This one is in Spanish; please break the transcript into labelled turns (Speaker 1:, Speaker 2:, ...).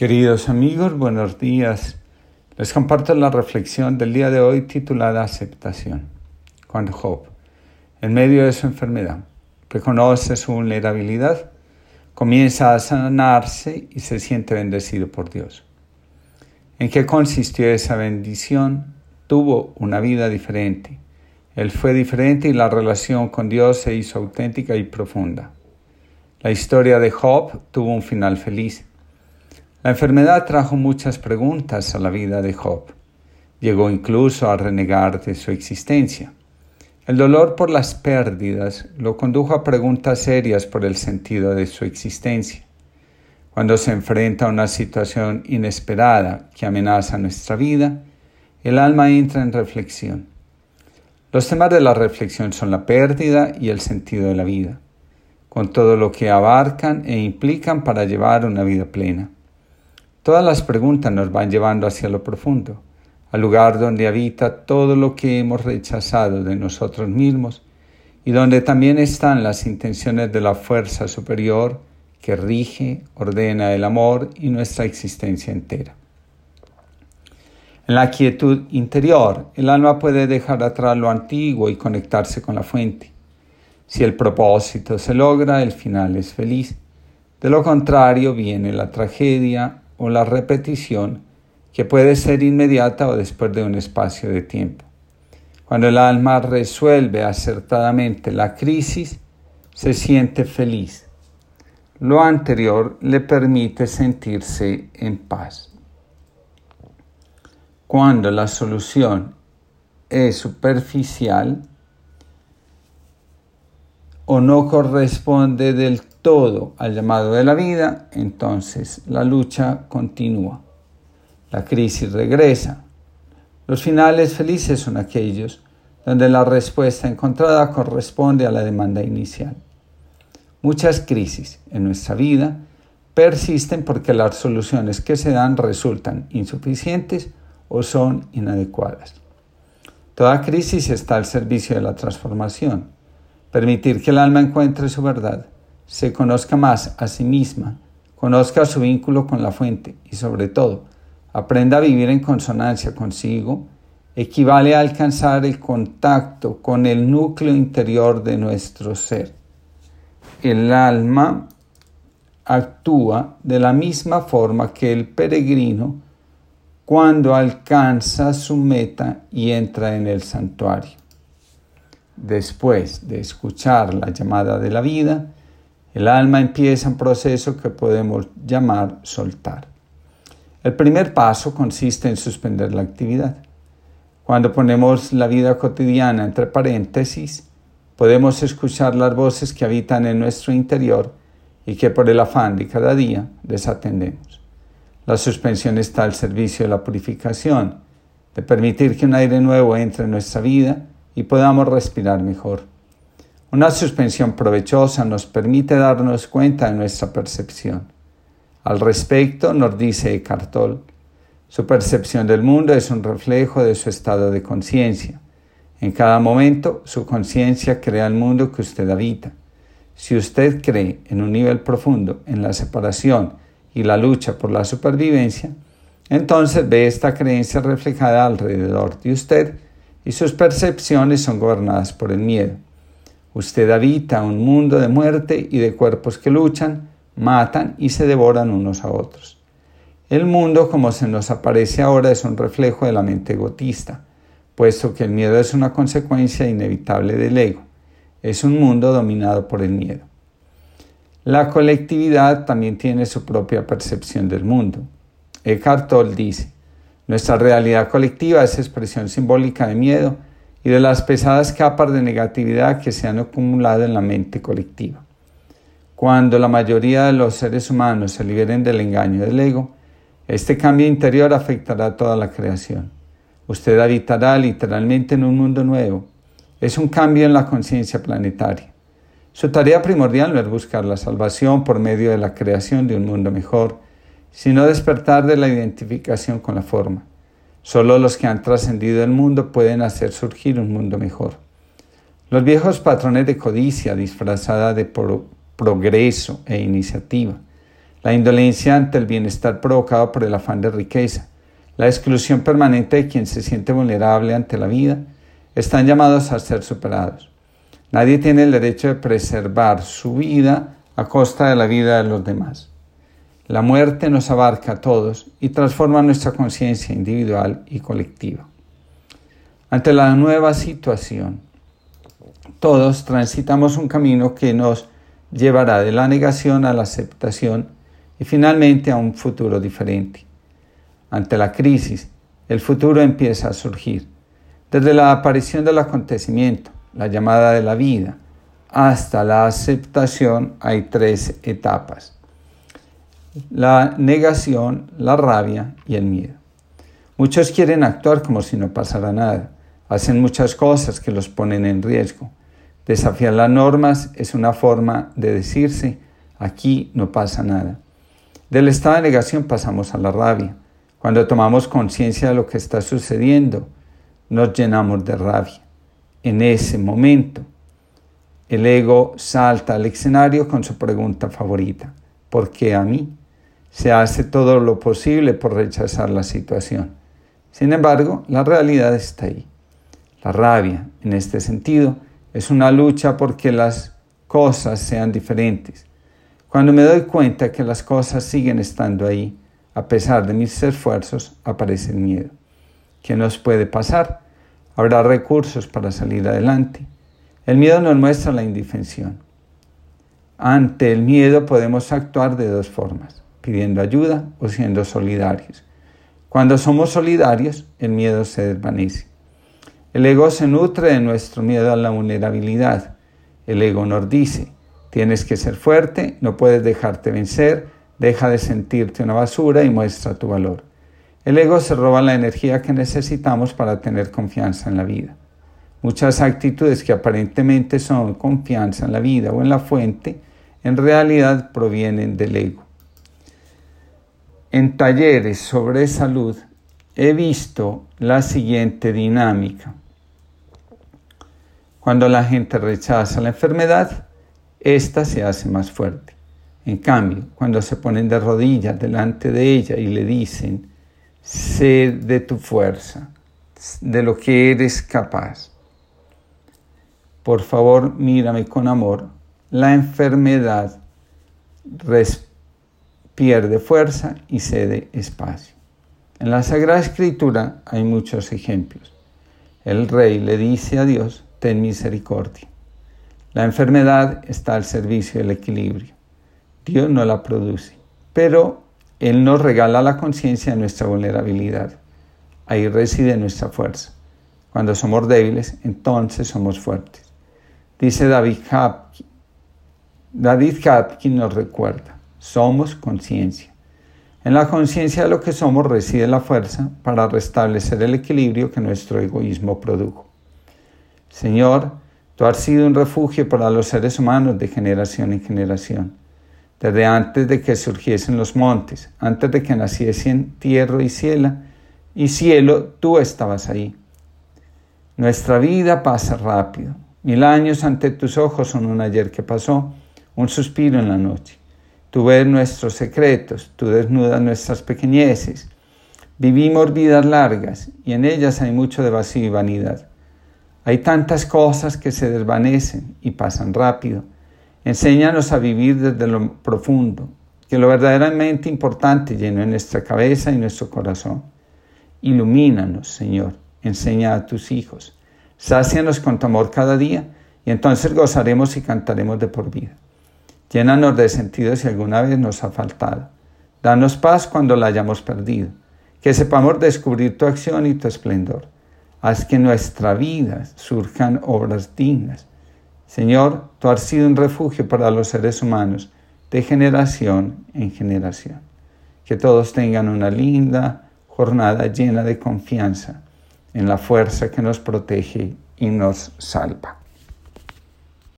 Speaker 1: Queridos amigos, buenos días. Les comparto la reflexión del día de hoy titulada Aceptación. Cuando Job, en medio de su enfermedad, reconoce su vulnerabilidad, comienza a sanarse y se siente bendecido por Dios. ¿En qué consistió esa bendición? Tuvo una vida diferente. Él fue diferente y la relación con Dios se hizo auténtica y profunda. La historia de Job tuvo un final feliz. La enfermedad trajo muchas preguntas a la vida de Job. Llegó incluso a renegar de su existencia. El dolor por las pérdidas lo condujo a preguntas serias por el sentido de su existencia. Cuando se enfrenta a una situación inesperada que amenaza nuestra vida, el alma entra en reflexión. Los temas de la reflexión son la pérdida y el sentido de la vida, con todo lo que abarcan e implican para llevar una vida plena. Todas las preguntas nos van llevando hacia lo profundo, al lugar donde habita todo lo que hemos rechazado de nosotros mismos y donde también están las intenciones de la fuerza superior que rige, ordena el amor y nuestra existencia entera. En la quietud interior, el alma puede dejar atrás lo antiguo y conectarse con la fuente. Si el propósito se logra, el final es feliz. De lo contrario, viene la tragedia o la repetición que puede ser inmediata o después de un espacio de tiempo. Cuando el alma resuelve acertadamente la crisis, se siente feliz. Lo anterior le permite sentirse en paz. Cuando la solución es superficial o no corresponde del todo al llamado de la vida, entonces la lucha continúa. La crisis regresa. Los finales felices son aquellos donde la respuesta encontrada corresponde a la demanda inicial. Muchas crisis en nuestra vida persisten porque las soluciones que se dan resultan insuficientes o son inadecuadas. Toda crisis está al servicio de la transformación, permitir que el alma encuentre su verdad se conozca más a sí misma, conozca su vínculo con la fuente y sobre todo aprenda a vivir en consonancia consigo, equivale a alcanzar el contacto con el núcleo interior de nuestro ser. El alma actúa de la misma forma que el peregrino cuando alcanza su meta y entra en el santuario. Después de escuchar la llamada de la vida, el alma empieza un proceso que podemos llamar soltar. El primer paso consiste en suspender la actividad. Cuando ponemos la vida cotidiana entre paréntesis, podemos escuchar las voces que habitan en nuestro interior y que por el afán de cada día desatendemos. La suspensión está al servicio de la purificación, de permitir que un aire nuevo entre en nuestra vida y podamos respirar mejor. Una suspensión provechosa nos permite darnos cuenta de nuestra percepción. Al respecto, nos dice Cartol, su percepción del mundo es un reflejo de su estado de conciencia. En cada momento, su conciencia crea el mundo que usted habita. Si usted cree en un nivel profundo en la separación y la lucha por la supervivencia, entonces ve esta creencia reflejada alrededor de usted y sus percepciones son gobernadas por el miedo. Usted habita un mundo de muerte y de cuerpos que luchan, matan y se devoran unos a otros. El mundo como se nos aparece ahora es un reflejo de la mente egotista, puesto que el miedo es una consecuencia inevitable del ego. Es un mundo dominado por el miedo. La colectividad también tiene su propia percepción del mundo. Eckhart Tolle dice, nuestra realidad colectiva es expresión simbólica de miedo y de las pesadas capas de negatividad que se han acumulado en la mente colectiva. Cuando la mayoría de los seres humanos se liberen del engaño del ego, este cambio interior afectará a toda la creación. Usted habitará literalmente en un mundo nuevo. Es un cambio en la conciencia planetaria. Su tarea primordial no es buscar la salvación por medio de la creación de un mundo mejor, sino despertar de la identificación con la forma. Solo los que han trascendido el mundo pueden hacer surgir un mundo mejor. Los viejos patrones de codicia disfrazada de progreso e iniciativa, la indolencia ante el bienestar provocado por el afán de riqueza, la exclusión permanente de quien se siente vulnerable ante la vida, están llamados a ser superados. Nadie tiene el derecho de preservar su vida a costa de la vida de los demás. La muerte nos abarca a todos y transforma nuestra conciencia individual y colectiva. Ante la nueva situación, todos transitamos un camino que nos llevará de la negación a la aceptación y finalmente a un futuro diferente. Ante la crisis, el futuro empieza a surgir. Desde la aparición del acontecimiento, la llamada de la vida, hasta la aceptación hay tres etapas. La negación, la rabia y el miedo. Muchos quieren actuar como si no pasara nada. Hacen muchas cosas que los ponen en riesgo. Desafiar las normas es una forma de decirse, aquí no pasa nada. Del estado de negación pasamos a la rabia. Cuando tomamos conciencia de lo que está sucediendo, nos llenamos de rabia. En ese momento, el ego salta al escenario con su pregunta favorita. ¿Por qué a mí? Se hace todo lo posible por rechazar la situación. Sin embargo, la realidad está ahí. La rabia, en este sentido, es una lucha porque las cosas sean diferentes. Cuando me doy cuenta que las cosas siguen estando ahí, a pesar de mis esfuerzos, aparece el miedo. ¿Qué nos puede pasar? Habrá recursos para salir adelante. El miedo nos muestra la indefensión. Ante el miedo podemos actuar de dos formas, pidiendo ayuda o siendo solidarios. Cuando somos solidarios, el miedo se desvanece. El ego se nutre de nuestro miedo a la vulnerabilidad. El ego nos dice, tienes que ser fuerte, no puedes dejarte vencer, deja de sentirte una basura y muestra tu valor. El ego se roba la energía que necesitamos para tener confianza en la vida. Muchas actitudes que aparentemente son confianza en la vida o en la fuente, en realidad provienen del ego. En talleres sobre salud he visto la siguiente dinámica. Cuando la gente rechaza la enfermedad, ésta se hace más fuerte. En cambio, cuando se ponen de rodillas delante de ella y le dicen, sé de tu fuerza, de lo que eres capaz, por favor mírame con amor, la enfermedad pierde fuerza y cede espacio. En la Sagrada Escritura hay muchos ejemplos. El rey le dice a Dios, ten misericordia. La enfermedad está al servicio del equilibrio. Dios no la produce, pero Él nos regala la conciencia de nuestra vulnerabilidad. Ahí reside nuestra fuerza. Cuando somos débiles, entonces somos fuertes. Dice David Hapkin. David Hapkin nos recuerda, somos conciencia. En la conciencia de lo que somos reside la fuerza para restablecer el equilibrio que nuestro egoísmo produjo. Señor, tú has sido un refugio para los seres humanos de generación en generación. Desde antes de que surgiesen los montes, antes de que naciesen tierra y cielo, y cielo, tú estabas ahí. Nuestra vida pasa rápido, Mil años ante tus ojos son un ayer que pasó, un suspiro en la noche. Tú ves nuestros secretos, tú desnudas nuestras pequeñeces. Vivimos vidas largas y en ellas hay mucho de vacío y vanidad. Hay tantas cosas que se desvanecen y pasan rápido. Enséñanos a vivir desde lo profundo, que lo verdaderamente importante lleno en nuestra cabeza y nuestro corazón. Ilumínanos, Señor, enseña a tus hijos Sácianos con tu amor cada día y entonces gozaremos y cantaremos de por vida. Llénanos de sentido si alguna vez nos ha faltado. Danos paz cuando la hayamos perdido. Que sepamos descubrir tu acción y tu esplendor. Haz que en nuestra vida surjan obras dignas. Señor, tú has sido un refugio para los seres humanos de generación en generación. Que todos tengan una linda jornada llena de confianza en la fuerza que nos protege y nos salva.